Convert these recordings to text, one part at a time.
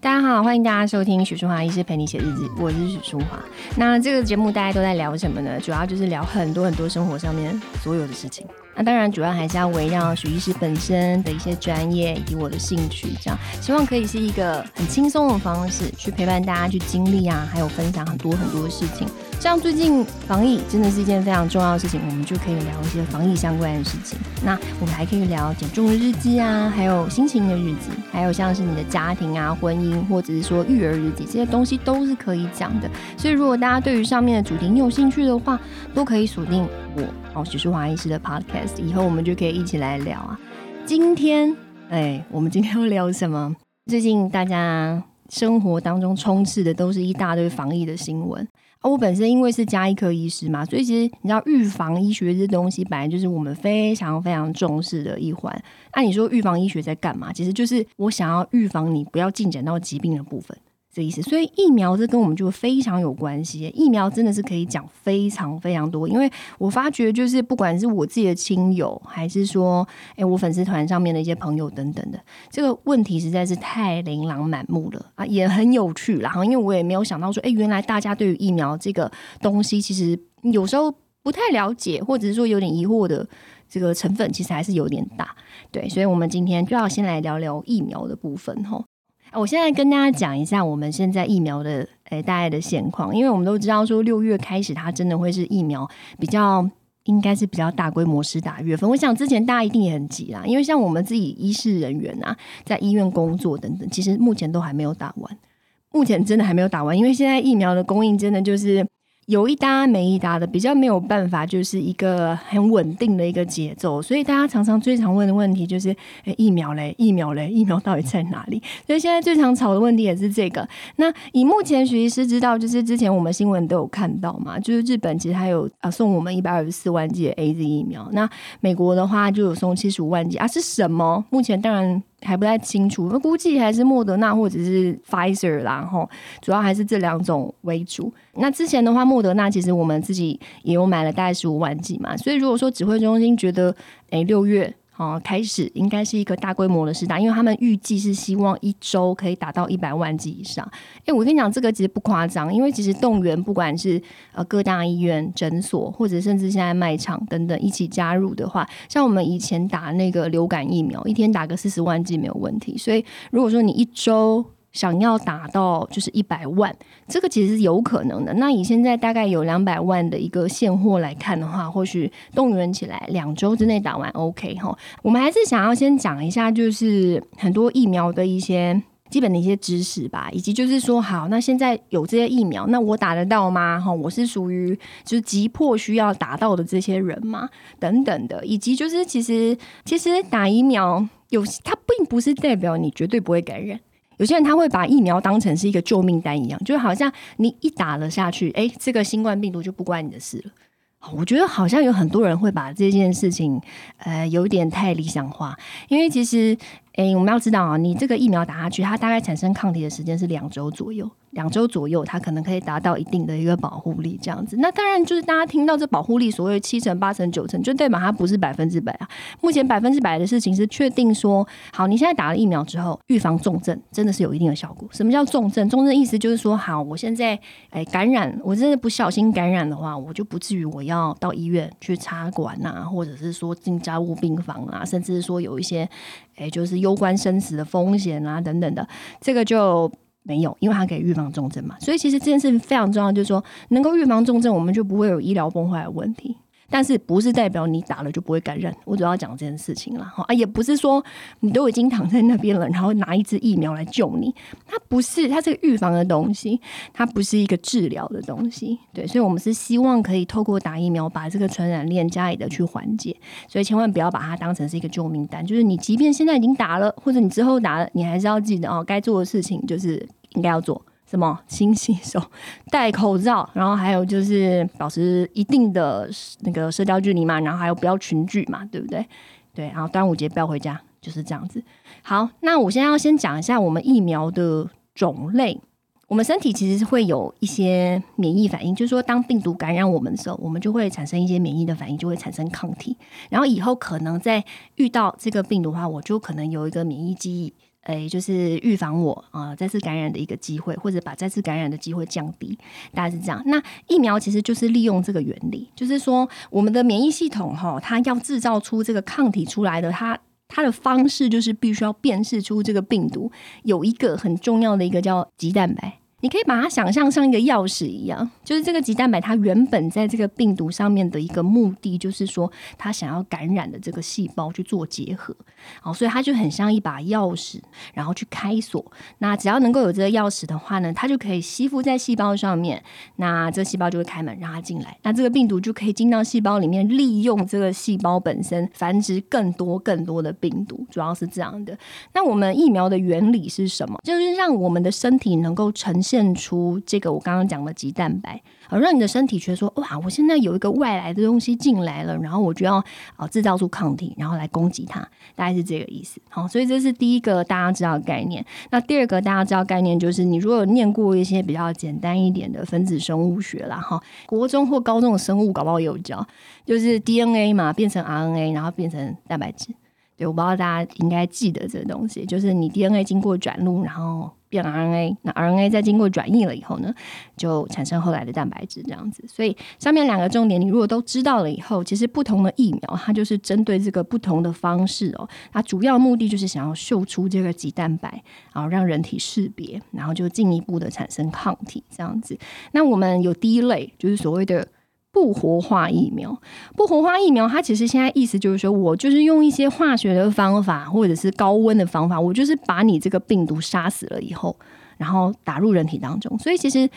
大家好，欢迎大家收听许淑华医师陪你写日记，我是许淑华。那这个节目大家都在聊什么呢？主要就是聊很多很多生活上面所有的事情。那当然，主要还是要围绕许医师本身的一些专业以及我的兴趣，这样希望可以是一个很轻松的方式去陪伴大家去经历啊，还有分享很多很多的事情。像最近防疫真的是一件非常重要的事情，我们就可以聊一些防疫相关的事情。那我们还可以聊减重日记啊，还有心情的日记，还有像是你的家庭啊、婚姻，或者是说育儿日记，这些东西都是可以讲的。所以如果大家对于上面的主题你有兴趣的话，都可以锁定我哦许淑华医师的 Podcast，以后我们就可以一起来聊啊。今天哎，我们今天要聊什么？最近大家生活当中充斥的都是一大堆防疫的新闻。啊，我本身因为是加医科医师嘛，所以其实你知道预防医学这东西本来就是我们非常非常重视的一环。那你说预防医学在干嘛？其实就是我想要预防你不要进展到疾病的部分。这意思，所以疫苗这跟我们就非常有关系。疫苗真的是可以讲非常非常多，因为我发觉就是不管是我自己的亲友，还是说哎我粉丝团上面的一些朋友等等的，这个问题实在是太琳琅满目了啊，也很有趣。然后因为我也没有想到说，哎，原来大家对于疫苗这个东西，其实有时候不太了解，或者是说有点疑惑的这个成分，其实还是有点大。对，所以我们今天就要先来聊聊疫苗的部分哈。我现在跟大家讲一下我们现在疫苗的诶大概的现况，因为我们都知道说六月开始它真的会是疫苗比较应该是比较大规模施打月份。我想之前大家一定也很急啦，因为像我们自己医事人员啊，在医院工作等等，其实目前都还没有打完，目前真的还没有打完，因为现在疫苗的供应真的就是。有一搭没一搭的，比较没有办法，就是一个很稳定的一个节奏，所以大家常常最常问的问题就是：诶，疫苗嘞，疫苗嘞，疫苗到底在哪里？所以现在最常吵的问题也是这个。那以目前徐医师知道，就是之前我们新闻都有看到嘛，就是日本其实还有啊送我们一百二十四万剂 A Z 疫苗，那美国的话就有送七十五万剂啊，是什么？目前当然。还不太清楚，那估计还是莫德纳或者是 Pfizer 啦，吼，主要还是这两种为主。那之前的话，莫德纳其实我们自己也有买了大概十五万剂嘛，所以如果说指挥中心觉得，哎，六月。哦，开始应该是一个大规模的试打，因为他们预计是希望一周可以达到一百万剂以上。诶，我跟你讲，这个其实不夸张，因为其实动员不管是呃各大医院、诊所，或者甚至现在卖场等等一起加入的话，像我们以前打那个流感疫苗，一天打个四十万剂没有问题。所以如果说你一周，想要达到就是一百万，这个其实是有可能的。那以现在大概有两百万的一个现货来看的话，或许动员起来两周之内打完 OK 哈。我们还是想要先讲一下，就是很多疫苗的一些基本的一些知识吧，以及就是说，好，那现在有这些疫苗，那我打得到吗？哈，我是属于就是急迫需要达到的这些人吗？等等的，以及就是其实其实打疫苗有它并不是代表你绝对不会感染。有些人他会把疫苗当成是一个救命丹一样，就好像你一打了下去，哎，这个新冠病毒就不关你的事了。我觉得好像有很多人会把这件事情，呃，有点太理想化，因为其实。哎，我们要知道啊，你这个疫苗打下去，它大概产生抗体的时间是两周左右，两周左右它可能可以达到一定的一个保护力，这样子。那当然就是大家听到这保护力，所谓七成、八成、九成，就代表它不是百分之百啊。目前百分之百的事情是确定说，好，你现在打了疫苗之后，预防重症真的是有一定的效果。什么叫重症？重症意思就是说，好，我现在哎感染，我真的不小心感染的话，我就不至于我要到医院去插管啊，或者是说进加护病房啊，甚至是说有一些。哎，就是用攸关生死的风险啊，等等的，这个就没有，因为它可以预防重症嘛。所以其实这件事非常重要，就是说能够预防重症，我们就不会有医疗崩坏的问题。但是不是代表你打了就不会感染？我主要讲这件事情了哈啊，也不是说你都已经躺在那边了，然后拿一支疫苗来救你，它不是，它是个预防的东西，它不是一个治疗的东西。对，所以我们是希望可以透过打疫苗把这个传染链加以的去缓解，所以千万不要把它当成是一个救命单。就是你即便现在已经打了，或者你之后打了，你还是要记得哦，该做的事情就是应该要做。什么？勤洗手、戴口罩，然后还有就是保持一定的那个社交距离嘛，然后还有不要群聚嘛，对不对？对，然后端午节不要回家，就是这样子。好，那我现在要先讲一下我们疫苗的种类。我们身体其实是会有一些免疫反应，就是说当病毒感染我们的时候，我们就会产生一些免疫的反应，就会产生抗体。然后以后可能在遇到这个病毒的话，我就可能有一个免疫记忆。诶，就是预防我啊再次感染的一个机会，或者把再次感染的机会降低，大概是这样。那疫苗其实就是利用这个原理，就是说我们的免疫系统哈，它要制造出这个抗体出来的，它它的方式就是必须要辨识出这个病毒有一个很重要的一个叫鸡蛋白。你可以把它想象像一个钥匙一样，就是这个鸡蛋白，它原本在这个病毒上面的一个目的，就是说它想要感染的这个细胞去做结合，好，所以它就很像一把钥匙，然后去开锁。那只要能够有这个钥匙的话呢，它就可以吸附在细胞上面，那这细胞就会开门让它进来，那这个病毒就可以进到细胞里面，利用这个细胞本身繁殖更多更多的病毒，主要是这样的。那我们疫苗的原理是什么？就是让我们的身体能够成现出这个我刚刚讲的肌蛋白，而让你的身体觉得说，哇，我现在有一个外来的东西进来了，然后我就要啊制造出抗体，然后来攻击它，大概是这个意思。好，所以这是第一个大家知道的概念。那第二个大家知道概念就是，你如果有念过一些比较简单一点的分子生物学啦，哈，国中或高中的生物搞不好有教，就是 DNA 嘛变成 RNA，然后变成蛋白质。对，我不知道大家应该记得这个东西，就是你 DNA 经过转录，然后变 RNA，那 RNA 再经过转译了以后呢，就产生后来的蛋白质这样子。所以上面两个重点，你如果都知道了以后，其实不同的疫苗它就是针对这个不同的方式哦，它主要目的就是想要秀出这个鸡蛋白，然后让人体识别，然后就进一步的产生抗体这样子。那我们有第一类，就是所谓的。不活化疫苗，不活化疫苗，它其实现在意思就是说，我就是用一些化学的方法，或者是高温的方法，我就是把你这个病毒杀死了以后，然后打入人体当中，所以其实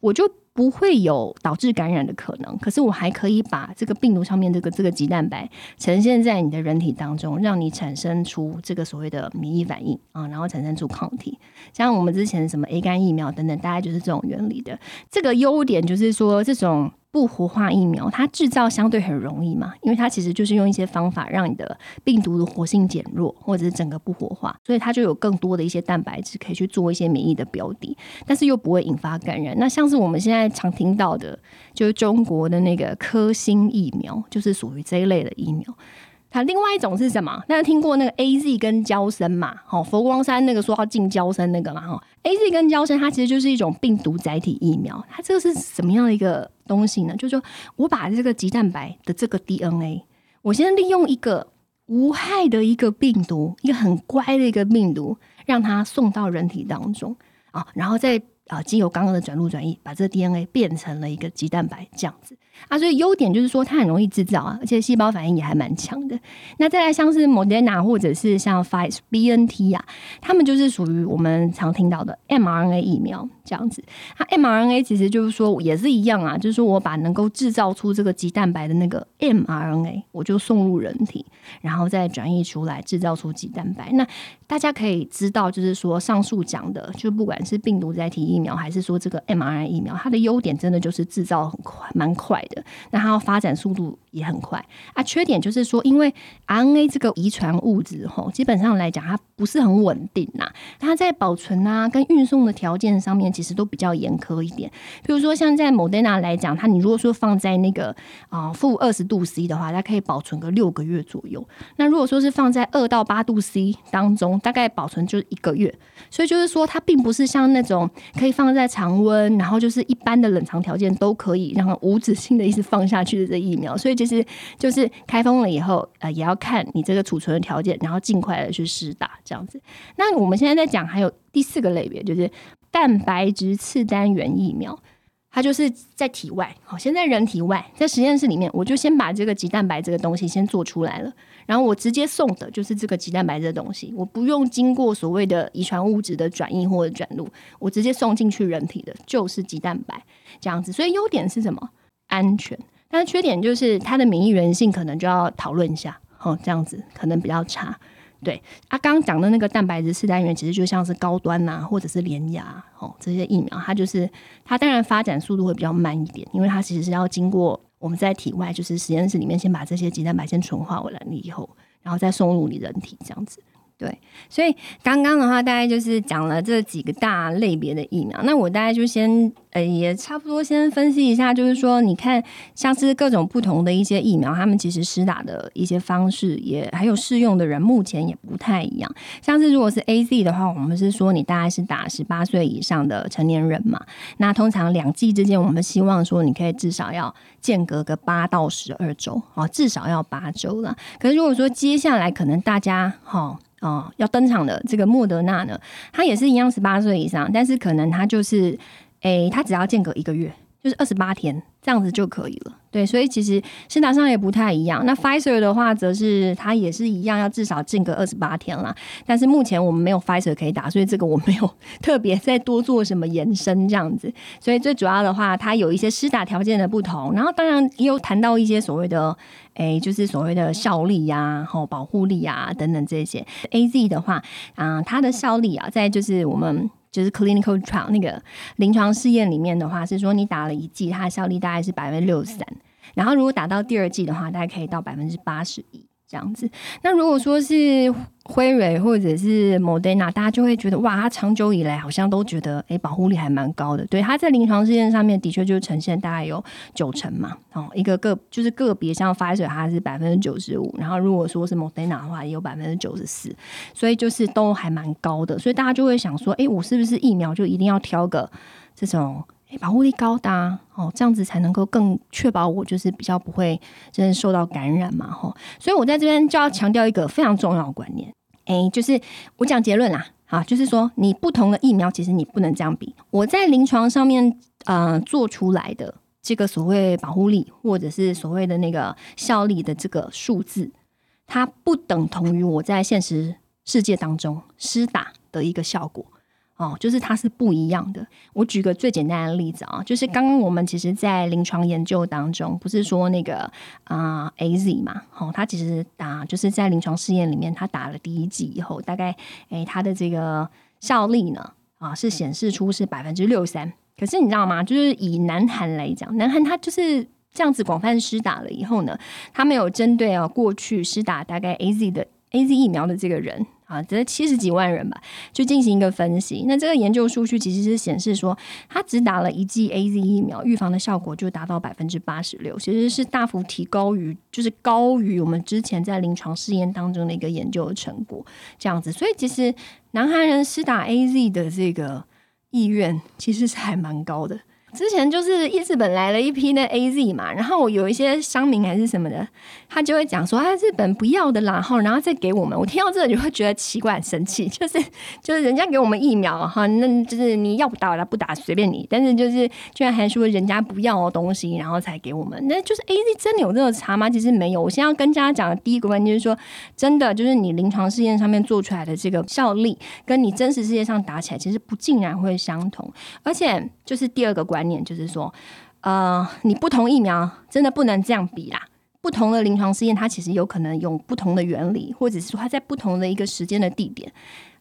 我就不会有导致感染的可能。可是我还可以把这个病毒上面这个这个鸡蛋白呈现在你的人体当中，让你产生出这个所谓的免疫反应啊，然后产生出抗体。像我们之前什么 A 肝疫苗等等，大概就是这种原理的。这个优点就是说这种。不活化疫苗，它制造相对很容易嘛，因为它其实就是用一些方法让你的病毒的活性减弱，或者是整个不活化，所以它就有更多的一些蛋白质可以去做一些免疫的标的，但是又不会引发感染。那像是我们现在常听到的，就是中国的那个科兴疫苗，就是属于这一类的疫苗。它另外一种是什么？大家听过那个 A Z 跟胶生嘛？好，佛光山那个说要进胶生那个嘛？哈，A Z 跟胶生它其实就是一种病毒载体疫苗。它这个是什么样的一个东西呢？就是说我把这个鸡蛋白的这个 D N A，我先利用一个无害的一个病毒，一个很乖的一个病毒，让它送到人体当中啊，然后再啊经由刚刚的转录转译，把这个 D N A 变成了一个鸡蛋白这样子。啊，所以优点就是说它很容易制造啊，而且细胞反应也还蛮强的。那再来像是 Moderna 或者是像 f i z e BNT 啊，他们就是属于我们常听到的 mRNA 疫苗这样子。它 mRNA 其实就是说也是一样啊，就是说我把能够制造出这个鸡蛋白的那个 mRNA，我就送入人体，然后再转译出来制造出鸡蛋白。那大家可以知道，就是说上述讲的，就不管是病毒载体疫苗，还是说这个 mRNA 疫苗，它的优点真的就是制造很快，蛮快。的，那它要发展速度也很快啊。缺点就是说，因为 RNA 这个遗传物质吼，基本上来讲它不是很稳定呐。它在保存啊跟运送的条件上面，其实都比较严苛一点。比如说像在 Moderna 来讲，它你如果说放在那个啊负二十度 C 的话，它可以保存个六个月左右。那如果说是放在二到八度 C 当中，大概保存就是一个月。所以就是说，它并不是像那种可以放在常温，然后就是一般的冷藏条件都可以让无止境。的意思放下去的这疫苗，所以其实就是开封了以后，呃，也要看你这个储存的条件，然后尽快的去试打这样子。那我们现在在讲还有第四个类别，就是蛋白质次单元疫苗，它就是在体外，好，先在人体外，在实验室里面，我就先把这个鸡蛋白这个东西先做出来了，然后我直接送的就是这个鸡蛋白这东西，我不用经过所谓的遗传物质的转移或者转录，我直接送进去人体的就是鸡蛋白这样子。所以优点是什么？安全，但是缺点就是它的免疫原性可能就要讨论一下，哦，这样子可能比较差。对，啊，刚刚讲的那个蛋白质四单元，其实就像是高端呐，或者是连牙，哦，这些疫苗，它就是它当然发展速度会比较慢一点，因为它其实是要经过我们在体外，就是实验室里面先把这些鸡蛋白先纯化完了以后，然后再送入你人体这样子。对，所以刚刚的话大概就是讲了这几个大类别的疫苗。那我大概就先呃也差不多先分析一下，就是说你看像是各种不同的一些疫苗，他们其实施打的一些方式也还有适用的人目前也不太一样。像是如果是 A Z 的话，我们是说你大概是打十八岁以上的成年人嘛。那通常两剂之间，我们希望说你可以至少要间隔个八到十二周啊，至少要八周了。可是如果说接下来可能大家哈。哦要登场的这个莫德纳呢，他也是一样十八岁以上，但是可能他就是，诶，他只要间隔一个月，就是二十八天这样子就可以了。对，所以其实施打上也不太一样。那 Pfizer 的话，则是它也是一样，要至少间隔二十八天啦。但是目前我们没有 Pfizer 可以打，所以这个我没有特别再多做什么延伸这样子。所以最主要的话，它有一些施打条件的不同，然后当然也有谈到一些所谓的，诶，就是所谓的效力呀、后保护力啊等等这些。A Z 的话，啊，它的效力啊，在就是我们就是 clinical trial 那个临床试验里面的话，是说你打了一剂，它的效力大概是百分之六十三。然后，如果打到第二剂的话，大概可以到百分之八十一这样子。那如果说是辉瑞或者是 Modena，大家就会觉得哇，它长久以来好像都觉得哎，保护力还蛮高的。对，它在临床试验上面的确就是呈现大概有九成嘛。哦，一个个就是个别像 Pfizer 它是百分之九十五，然后如果说是 Modena 的话，也有百分之九十四，所以就是都还蛮高的。所以大家就会想说，哎，我是不是疫苗就一定要挑个这种？保护力高的哦，这样子才能够更确保我就是比较不会真的受到感染嘛吼，所以我在这边就要强调一个非常重要的观念，哎，就是我讲结论啦，啊，就是说你不同的疫苗其实你不能这样比，我在临床上面呃做出来的这个所谓保护力或者是所谓的那个效力的这个数字，它不等同于我在现实世界当中施打的一个效果。哦，就是它是不一样的。我举个最简单的例子啊，就是刚刚我们其实，在临床研究当中，不是说那个啊 A Z 嘛，哦，它其实打就是在临床试验里面，它打了第一剂以后，大概诶，它的这个效力呢，啊，是显示出是百分之六十三。可是你知道吗？就是以南韩来讲，南韩它就是这样子广泛施打了以后呢，它没有针对啊过去施打大概 A Z 的 A Z 疫苗的这个人。啊，这七十几万人吧，去进行一个分析。那这个研究数据其实是显示说，他只打了一剂 A Z 疫苗，预防的效果就达到百分之八十六，其实是大幅提高于，就是高于我们之前在临床试验当中的一个研究的成果。这样子，所以其实南韩人施打 A Z 的这个意愿其实是还蛮高的。之前就是日本来了一批那 A Z 嘛，然后有一些商民还是什么的，他就会讲说啊，日本不要的啦，然后然后再给我们。我听到这个就会觉得奇怪、生气，就是就是人家给我们疫苗哈，那就是你要不打了不打随便你，但是就是居然还说人家不要的东西，然后才给我们，那就是 A Z 真的有这个差吗？其实没有。我现在要跟大家讲的第一个问题就是说，真的就是你临床试验上面做出来的这个效力，跟你真实世界上打起来其实不尽然会相同，而且就是第二个关。观念就是说，呃，你不同疫苗真的不能这样比啦。不同的临床试验，它其实有可能用不同的原理，或者是说它在不同的一个时间的地点。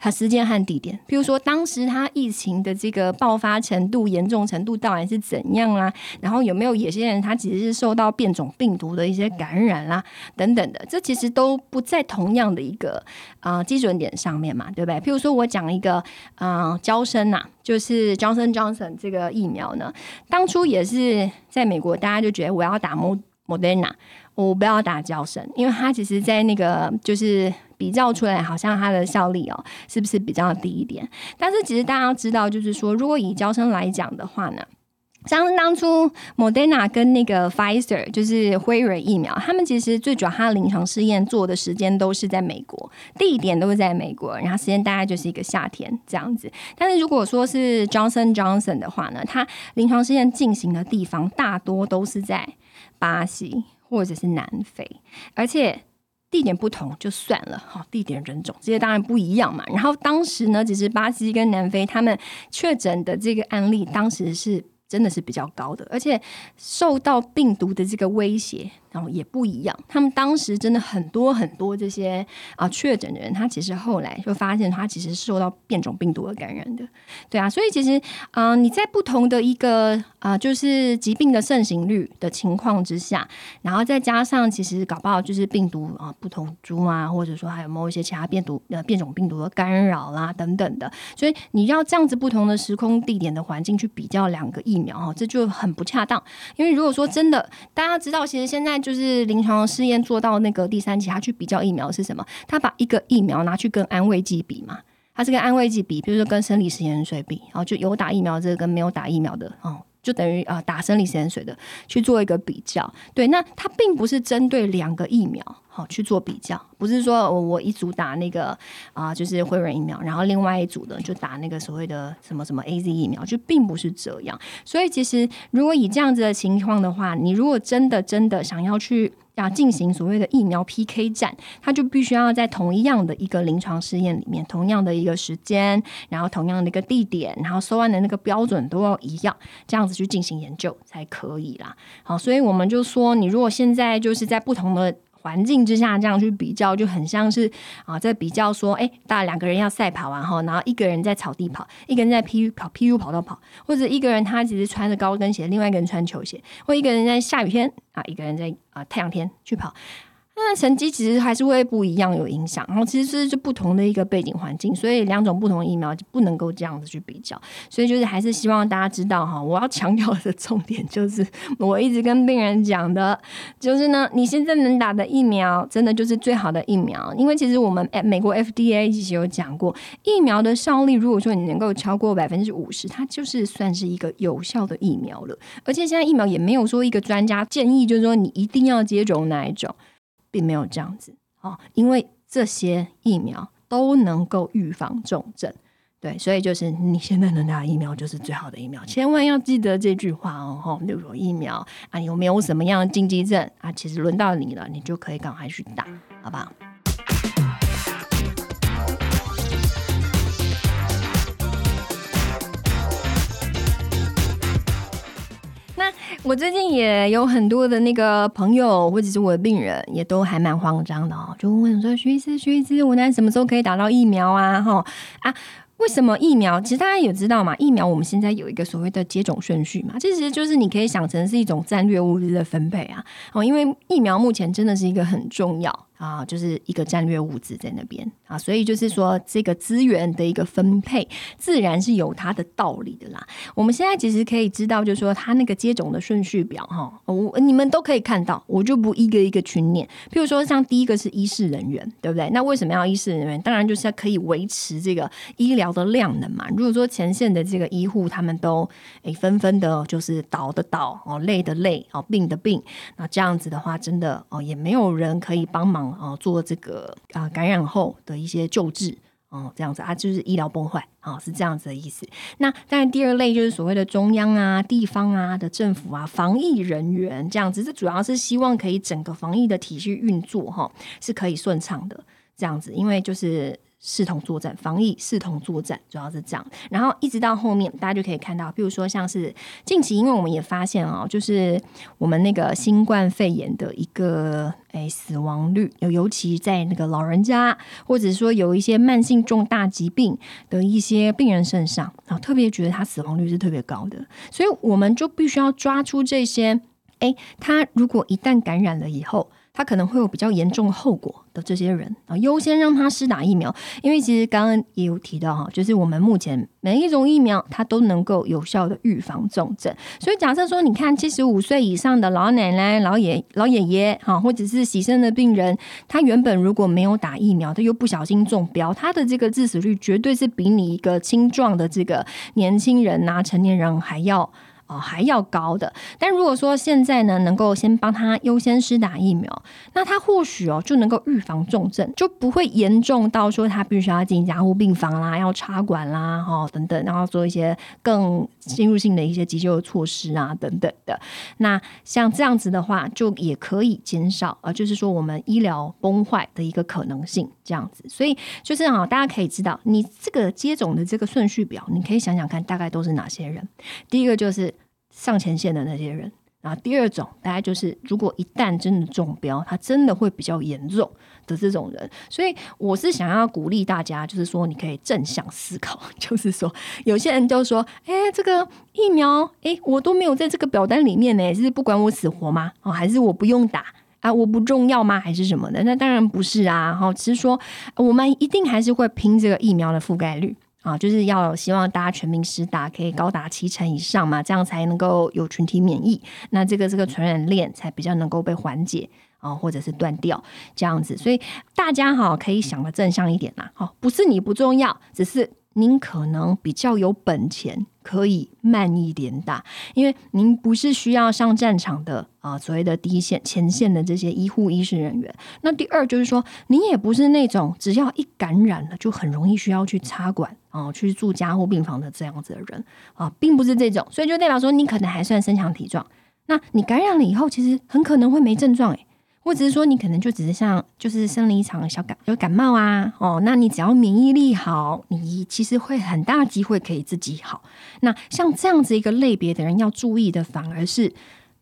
它时间和地点，比如说当时它疫情的这个爆发程度、严重程度到底是怎样啦？然后有没有有些人他其实是受到变种病毒的一些感染啦，等等的，这其实都不在同样的一个啊基准点上面嘛，对不对？譬如说我讲一个啊，交生呐，就是 Johnson Johnson 这个疫苗呢，当初也是在美国，大家就觉得我要打 Moderna，我不要打交生，因为它其实在那个就是。比较出来，好像它的效力哦，是不是比较低一点？但是其实大家知道，就是说，如果以交生来讲的话呢，像当初 Modena 跟那个 Pfizer，就是辉瑞疫苗，他们其实最主要它临床试验做的时间都是在美国，地点都是在美国，然后时间大概就是一个夏天这样子。但是如果说是 Johnson Johnson 的话呢，它临床试验进行的地方大多都是在巴西或者是南非，而且。地点不同就算了，好，地点人种这些当然不一样嘛。然后当时呢，其实巴西跟南非他们确诊的这个案例，当时是真的是比较高的，而且受到病毒的这个威胁然后也不一样。他们当时真的很多很多这些啊确诊的人，他其实后来就发现他其实受到变种病毒的感染的。对啊，所以其实啊你在不同的一个啊就是疾病的盛行率的情况之下，然后再加上其实搞不好就是病毒啊不同株啊，或者说还有某一些其他变毒呃变种病毒的干扰啦等等的，所以你要这样子不同的时空地点的环境去比较两个疫苗哈，这就很不恰当。因为如果说真的大家知道，其实现在就是临床试验做到那个第三期，他去比较疫苗是什么？他把一个疫苗拿去跟安慰剂比嘛，他是跟安慰剂比，比如说跟生理食盐水比，然后就有打疫苗这个跟没有打疫苗的哦。就等于啊打生理盐水的去做一个比较，对，那它并不是针对两个疫苗好去做比较，不是说我一组打那个啊就是辉瑞疫苗，然后另外一组的就打那个所谓的什么什么 A Z 疫苗，就并不是这样。所以其实如果以这样子的情况的话，你如果真的真的想要去。要进行所谓的疫苗 PK 战，它就必须要在同一样的一个临床试验里面，同样的一个时间，然后同样的一个地点，然后收案的那个标准都要一样，这样子去进行研究才可以啦。好，所以我们就说，你如果现在就是在不同的。环境之下这样去比较，就很像是啊，在比较说，哎，大家两个人要赛跑完后，然后一个人在草地跑，一个人在 PU 跑 PU 跑道跑，或者一个人他其实穿着高跟鞋，另外一个人穿球鞋，或一个人在下雨天啊，一个人在啊太阳天去跑。那成绩其实还是会不一样，有影响。然后其实是不同的一个背景环境，所以两种不同疫苗就不能够这样子去比较。所以就是还是希望大家知道哈，我要强调的重点就是，我一直跟病人讲的，就是呢，你现在能打的疫苗，真的就是最好的疫苗。因为其实我们美国 FDA 其实有讲过，疫苗的效力，如果说你能够超过百分之五十，它就是算是一个有效的疫苗了。而且现在疫苗也没有说一个专家建议，就是说你一定要接种哪一种。并没有这样子哦，因为这些疫苗都能够预防重症，对，所以就是你现在能打疫苗就是最好的疫苗，千万要记得这句话哦，吼，如疫苗啊有没有什么样的禁忌症啊，其实轮到你了，你就可以赶快去打，好不好？我最近也有很多的那个朋友，或者是我的病人，也都还蛮慌张的哦，就问说：“徐医师，徐医师，我呢什么时候可以打到疫苗啊？”哈啊。为什么疫苗？其实大家也知道嘛，疫苗我们现在有一个所谓的接种顺序嘛，这其实就是你可以想成是一种战略物资的分配啊。哦，因为疫苗目前真的是一个很重要啊，就是一个战略物资在那边啊，所以就是说这个资源的一个分配，自然是有它的道理的啦。我们现在其实可以知道，就是说它那个接种的顺序表哈，我你们都可以看到，我就不一个一个去念。譬如说，像第一个是医事人员，对不对？那为什么要医事人员？当然就是可以维持这个医疗。的量能嘛，如果说前线的这个医护他们都诶纷纷的，就是倒的倒哦，累的累哦，病的病，那这样子的话，真的哦，也没有人可以帮忙哦，做这个啊感染后的一些救治哦，这样子啊，就是医疗崩坏哦，是这样子的意思。那当然，第二类就是所谓的中央啊、地方啊的政府啊，防疫人员这样子，这主要是希望可以整个防疫的体系运作哈，是可以顺畅的这样子，因为就是。视同作战，防疫视同作战，主要是这样。然后一直到后面，大家就可以看到，比如说像是近期，因为我们也发现哦，就是我们那个新冠肺炎的一个诶死亡率，尤尤其在那个老人家，或者说有一些慢性重大疾病的一些病人身上，然后特别觉得他死亡率是特别高的，所以我们就必须要抓出这些，诶，他如果一旦感染了以后。他可能会有比较严重后果的这些人啊，优先让他施打疫苗，因为其实刚刚也有提到哈，就是我们目前每一种疫苗它都能够有效的预防重症，所以假设说你看七十五岁以上的老奶奶、老爷、老爷爷哈，或者是洗肾的病人，他原本如果没有打疫苗，他又不小心中标，他的这个致死率绝对是比你一个青壮的这个年轻人呐、成年人还要。哦，还要高的。但如果说现在呢，能够先帮他优先施打疫苗，那他或许哦就能够预防重症，就不会严重到说他必须要进加护病房啦，要插管啦，哈等等，然后做一些更侵入性的一些急救措施啊等等的。那像这样子的话，就也可以减少呃，就是说我们医疗崩坏的一个可能性。这样子，所以就是啊，大家可以知道，你这个接种的这个顺序表，你可以想想看，大概都是哪些人。第一个就是。上前线的那些人，然后第二种大概就是，如果一旦真的中标，它真的会比较严重的这种人。所以我是想要鼓励大家，就是说你可以正向思考，就是说有些人就说，哎，这个疫苗，哎，我都没有在这个表单里面呢，是不管我死活吗？哦，还是我不用打啊？我不重要吗？还是什么的？那当然不是啊。哈，只是说我们一定还是会拼这个疫苗的覆盖率。啊，就是要希望大家全民施打，可以高达七成以上嘛，这样才能够有群体免疫，那这个这个传染链才比较能够被缓解啊，或者是断掉这样子。所以大家哈可以想的正向一点啦，哦，不是你不重要，只是。您可能比较有本钱，可以慢一点打，因为您不是需要上战场的啊，所谓的第一线前线的这些医护医师人员。那第二就是说，您也不是那种只要一感染了就很容易需要去插管啊，去住加护病房的这样子的人啊，并不是这种，所以就代表说，你可能还算身强体壮。那你感染了以后，其实很可能会没症状诶。或者是说，你可能就只是像，就是生了一场小感，有感冒啊，哦，那你只要免疫力好，你其实会很大机会可以自己好。那像这样子一个类别的人，要注意的反而是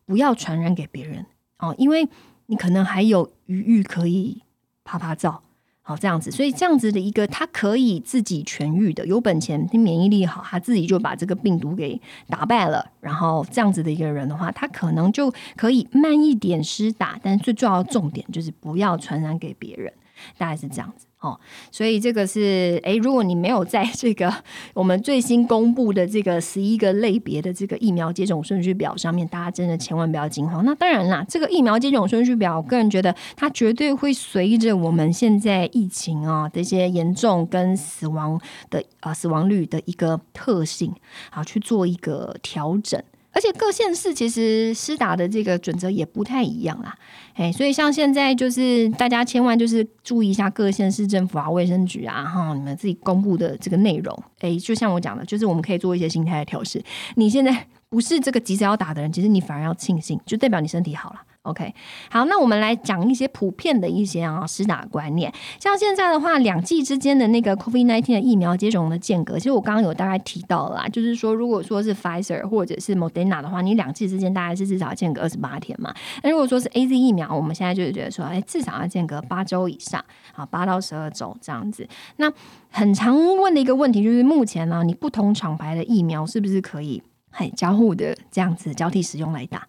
不要传染给别人哦，因为你可能还有余裕可以啪啪照。好，这样子，所以这样子的一个，他可以自己痊愈的，有本钱，免疫力好，他自己就把这个病毒给打败了。然后这样子的一个人的话，他可能就可以慢一点施打，但最重要的重点就是不要传染给别人，大概是这样子。哦，所以这个是诶，如果你没有在这个我们最新公布的这个十一个类别的这个疫苗接种顺序表上面，大家真的千万不要惊慌。那当然啦，这个疫苗接种顺序表，我个人觉得它绝对会随着我们现在疫情啊这些严重跟死亡的啊死亡率的一个特性啊去做一个调整。而且各县市其实施打的这个准则也不太一样啦，哎，所以像现在就是大家千万就是注意一下各县市政府啊、卫生局啊，哈，你们自己公布的这个内容，哎，就像我讲的，就是我们可以做一些心态的调试。你现在不是这个急着要打的人，其实你反而要庆幸，就代表你身体好了。OK，好，那我们来讲一些普遍的一些啊施打观念。像现在的话，两剂之间的那个 COVID-19 的疫苗接种的间隔，其实我刚刚有大概提到了，就是说，如果说是 Pfizer 或者是 Moderna 的话，你两剂之间大概是至少间隔二十八天嘛。那如果说是 AZ 疫苗，我们现在就是觉得说，哎，至少要间隔八周以上，啊，八到十二周这样子。那很常问的一个问题就是，目前呢，你不同厂牌的疫苗是不是可以很交互的这样子交替使用来打？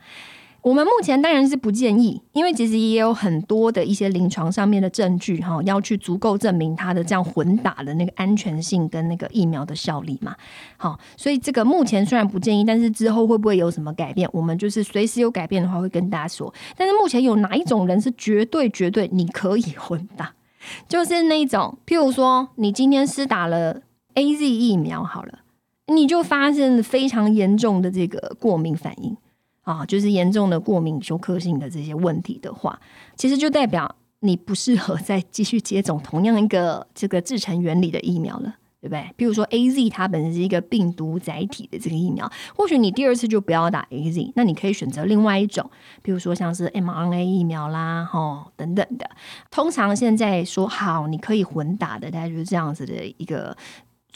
我们目前当然是不建议，因为其实也有很多的一些临床上面的证据哈，要去足够证明它的这样混打的那个安全性跟那个疫苗的效力嘛。好，所以这个目前虽然不建议，但是之后会不会有什么改变，我们就是随时有改变的话会跟大家说。但是目前有哪一种人是绝对绝对你可以混打，就是那种，譬如说你今天是打了 A Z 疫苗好了，你就发生了非常严重的这个过敏反应。啊，就是严重的过敏、休克性的这些问题的话，其实就代表你不适合再继续接种同样一个这个制成原理的疫苗了，对不对？比如说 A Z，它本身是一个病毒载体的这个疫苗，或许你第二次就不要打 A Z，那你可以选择另外一种，比如说像是 m R N A 疫苗啦，哈等等的。通常现在说好你可以混打的，大概就是这样子的一个。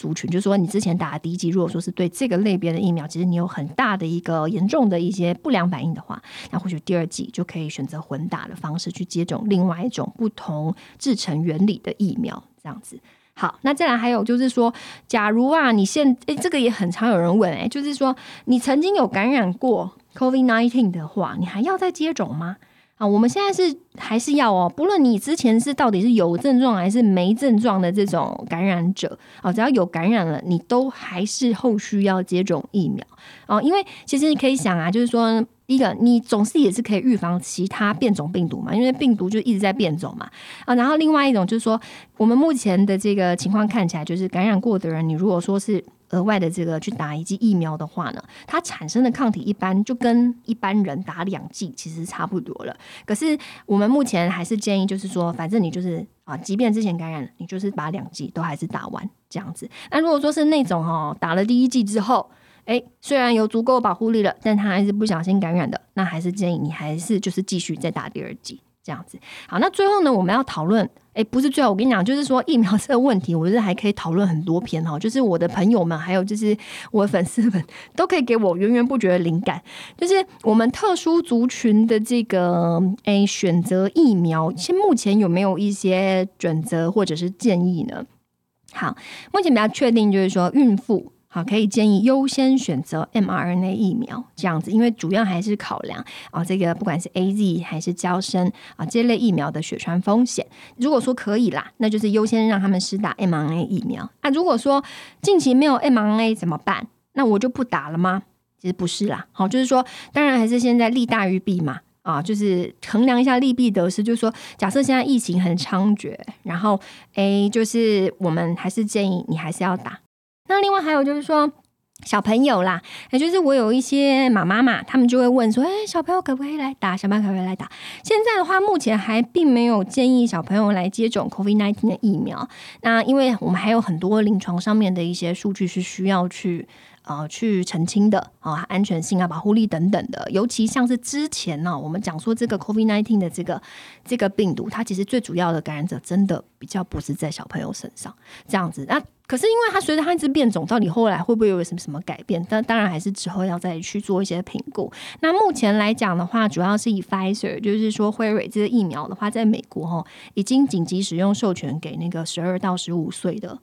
族群就是说，你之前打的第一剂，如果说是对这个类别的疫苗，其实你有很大的一个严重的一些不良反应的话，那或许第二剂就可以选择混打的方式去接种另外一种不同制成原理的疫苗，这样子。好，那再来还有就是说，假如啊，你现诶，这个也很常有人问诶，就是说你曾经有感染过 COVID nineteen 的话，你还要再接种吗？啊，我们现在是还是要哦，不论你之前是到底是有症状还是没症状的这种感染者，啊，只要有感染了，你都还是后续要接种疫苗哦。因为其实你可以想啊，就是说，一个你总是也是可以预防其他变种病毒嘛，因为病毒就一直在变种嘛啊。然后另外一种就是说，我们目前的这个情况看起来，就是感染过的人，你如果说是。额外的这个去打一剂疫苗的话呢，它产生的抗体一般就跟一般人打两剂其实差不多了。可是我们目前还是建议，就是说，反正你就是啊，即便之前感染，你就是把两剂都还是打完这样子。那如果说是那种哈，打了第一剂之后，诶，虽然有足够保护力了，但他还是不小心感染的，那还是建议你还是就是继续再打第二剂这样子。好，那最后呢，我们要讨论哎，不是最好，我跟你讲，就是说疫苗这个问题，我觉得还可以讨论很多篇哈。就是我的朋友们，还有就是我的粉丝们，都可以给我源源不绝的灵感。就是我们特殊族群的这个哎选择疫苗，现目前有没有一些准则或者是建议呢？好，目前比较确定就是说孕妇。好，可以建议优先选择 mRNA 疫苗这样子，因为主要还是考量啊，这个不管是 A Z 还是胶生啊这类疫苗的血栓风险。如果说可以啦，那就是优先让他们施打 mRNA 疫苗。那如果说近期没有 mRNA 怎么办？那我就不打了吗？其实不是啦，好，就是说，当然还是现在利大于弊嘛，啊，就是衡量一下利弊得失。就是说，假设现在疫情很猖獗，然后 A 就是我们还是建议你还是要打。那另外还有就是说，小朋友啦，也就是我有一些妈妈嘛，他们就会问说：“哎，小朋友可不可以来打？小朋友可不可以来打？”现在的话，目前还并没有建议小朋友来接种 COVID-19 的疫苗。那因为我们还有很多临床上面的一些数据是需要去。呃，去澄清的啊，安全性啊，保护力等等的，尤其像是之前呢，我们讲说这个 COVID-19 的这个这个病毒，它其实最主要的感染者真的比较不是在小朋友身上这样子。那可是因为它随着它一直变种，到底后来会不会有什么什么改变？但当然还是之后要再去做一些评估。那目前来讲的话，主要是以 Pfizer，就是说辉瑞这个疫苗的话，在美国哈已经紧急使用授权给那个十二到十五岁的。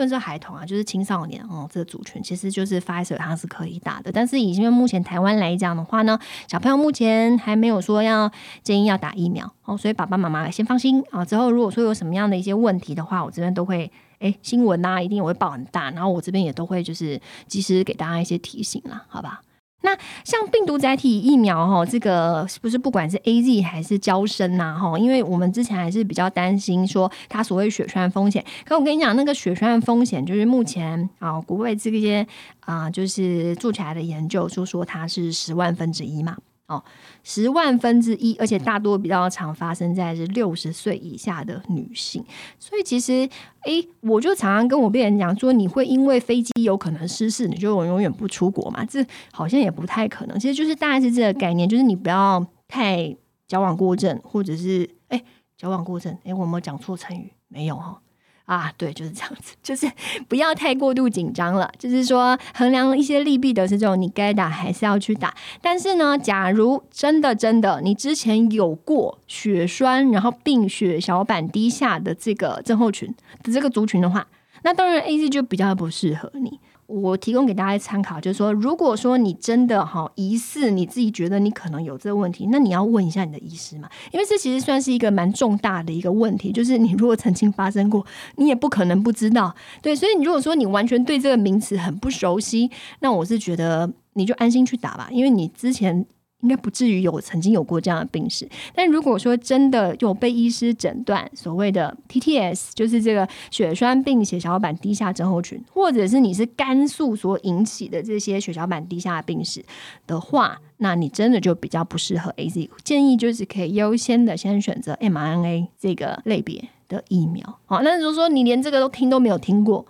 不能说孩童啊，就是青少年哦，这个族群其实就是发烧它是可以打的，但是以因为目前台湾来讲的话呢，小朋友目前还没有说要建议要打疫苗哦，所以爸爸妈妈先放心啊。之后如果说有什么样的一些问题的话，我这边都会哎新闻呐，一定我会报很大，然后我这边也都会就是及时给大家一些提醒啦，好吧？那像病毒载体疫苗哈，这个是不是不管是 A Z 还是交生呐哈？因为我们之前还是比较担心说它所谓血栓风险。可我跟你讲，那个血栓风险就是目前啊，国外这些啊，就是做起来的研究就说它是十万分之一嘛。哦，十万分之一，而且大多比较常发生在是六十岁以下的女性，所以其实，哎，我就常常跟我病人讲说，你会因为飞机有可能失事，你就永远不出国嘛？这好像也不太可能。其实就是大概是这个概念，就是你不要太矫枉过正，或者是哎，矫枉过正，哎，我有没有讲错成语？没有哈。啊，对，就是这样子，就是不要太过度紧张了。就是说，衡量一些利弊得失这种，你该打还是要去打。但是呢，假如真的真的你之前有过血栓，然后并血小板低下的这个症候群的这个族群的话，那当然 A Z 就比较不适合你。我提供给大家参考，就是说，如果说你真的哈疑似你自己觉得你可能有这个问题，那你要问一下你的医师嘛，因为这其实算是一个蛮重大的一个问题，就是你如果曾经发生过，你也不可能不知道。对，所以你如果说你完全对这个名词很不熟悉，那我是觉得你就安心去打吧，因为你之前。应该不至于有曾经有过这样的病史，但如果说真的有被医师诊断所谓的 TTS，就是这个血栓病血小板低下症候群，或者是你是肝素所引起的这些血小板低下的病史的话，那你真的就比较不适合 AZ，建议就是可以优先的先选择 mRNA 这个类别的疫苗。好，那如果说你连这个都听都没有听过。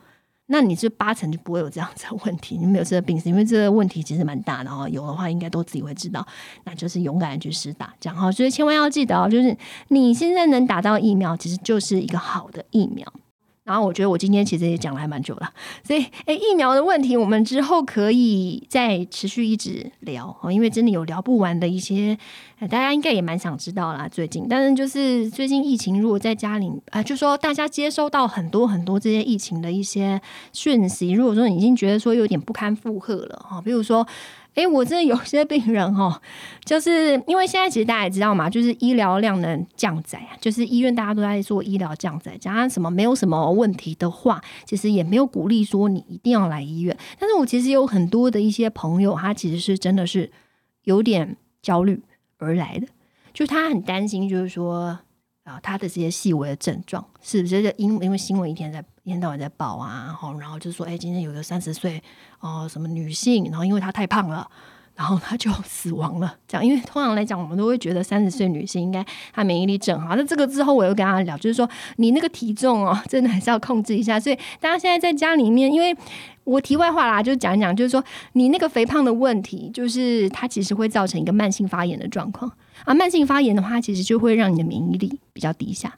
那你这八成就不会有这样子的问题，你没有这个病史，因为这个问题其实蛮大的哦。有的话应该都自己会知道，那就是勇敢的去试打，这样哈。所以千万要记得哦，就是你现在能打到疫苗，其实就是一个好的疫苗。然后我觉得我今天其实也讲了还蛮久了，所以诶，疫苗的问题我们之后可以再持续一直聊哦，因为真的有聊不完的一些，大家应该也蛮想知道啦。最近，但是就是最近疫情，如果在家里啊，就说大家接收到很多很多这些疫情的一些讯息，如果说已经觉得说有点不堪负荷了哈，比如说。哎，我真的有些病人哈，就是因为现在其实大家也知道嘛，就是医疗量能降载啊，就是医院大家都在做医疗降载，加上什么没有什么问题的话，其实也没有鼓励说你一定要来医院。但是我其实有很多的一些朋友，他其实是真的是有点焦虑而来的，就他很担心，就是说。啊，他的这些细微的症状，是不是因因为新闻一天在一天到晚在报啊，然后然后就说，哎，今天有个三十岁哦，什么女性，然后因为她太胖了，然后她就 死亡了。这样，因为通常来讲，我们都会觉得三十岁女性应该她免疫力正好。那这个之后，我又跟他聊，就是说你那个体重哦，真的还是要控制一下。所以大家现在在家里面，因为我题外话啦，就讲一讲，就是说你那个肥胖的问题，就是它其实会造成一个慢性发炎的状况。啊，慢性发炎的话，其实就会让你的免疫力比较低下。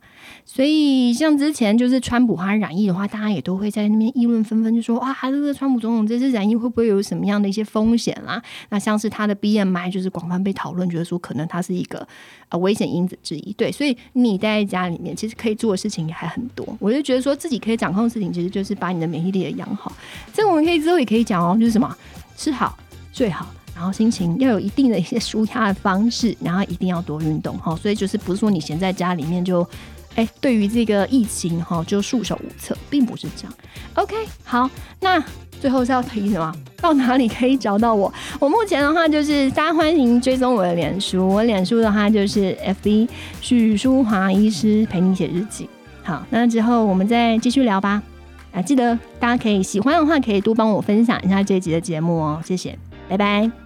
所以像之前就是川普他染疫的话，大家也都会在那边议论纷纷，就说哇，这个川普总统这次染疫会不会有什么样的一些风险啦？那像是他的 BMI 就是广泛被讨论，觉得说可能他是一个呃危险因子之一。对，所以你待在家里面，其实可以做的事情也还很多。我就觉得说自己可以掌控的事情，其实就是把你的免疫力也养好。这个我们可以之后也可以讲哦，就是什么吃好睡好。然后心情要有一定的一些舒压的方式，然后一定要多运动哈。所以就是不是说你闲在家里面就，哎，对于这个疫情哈就束手无策，并不是这样。OK，好，那最后是要提什么？到哪里可以找到我？我目前的话就是大家欢迎追踪我的脸书，我脸书的话就是 FB 许淑华医师陪你写日记。好，那之后我们再继续聊吧。啊，记得大家可以喜欢的话，可以多帮我分享一下这一集的节目哦，谢谢，拜拜。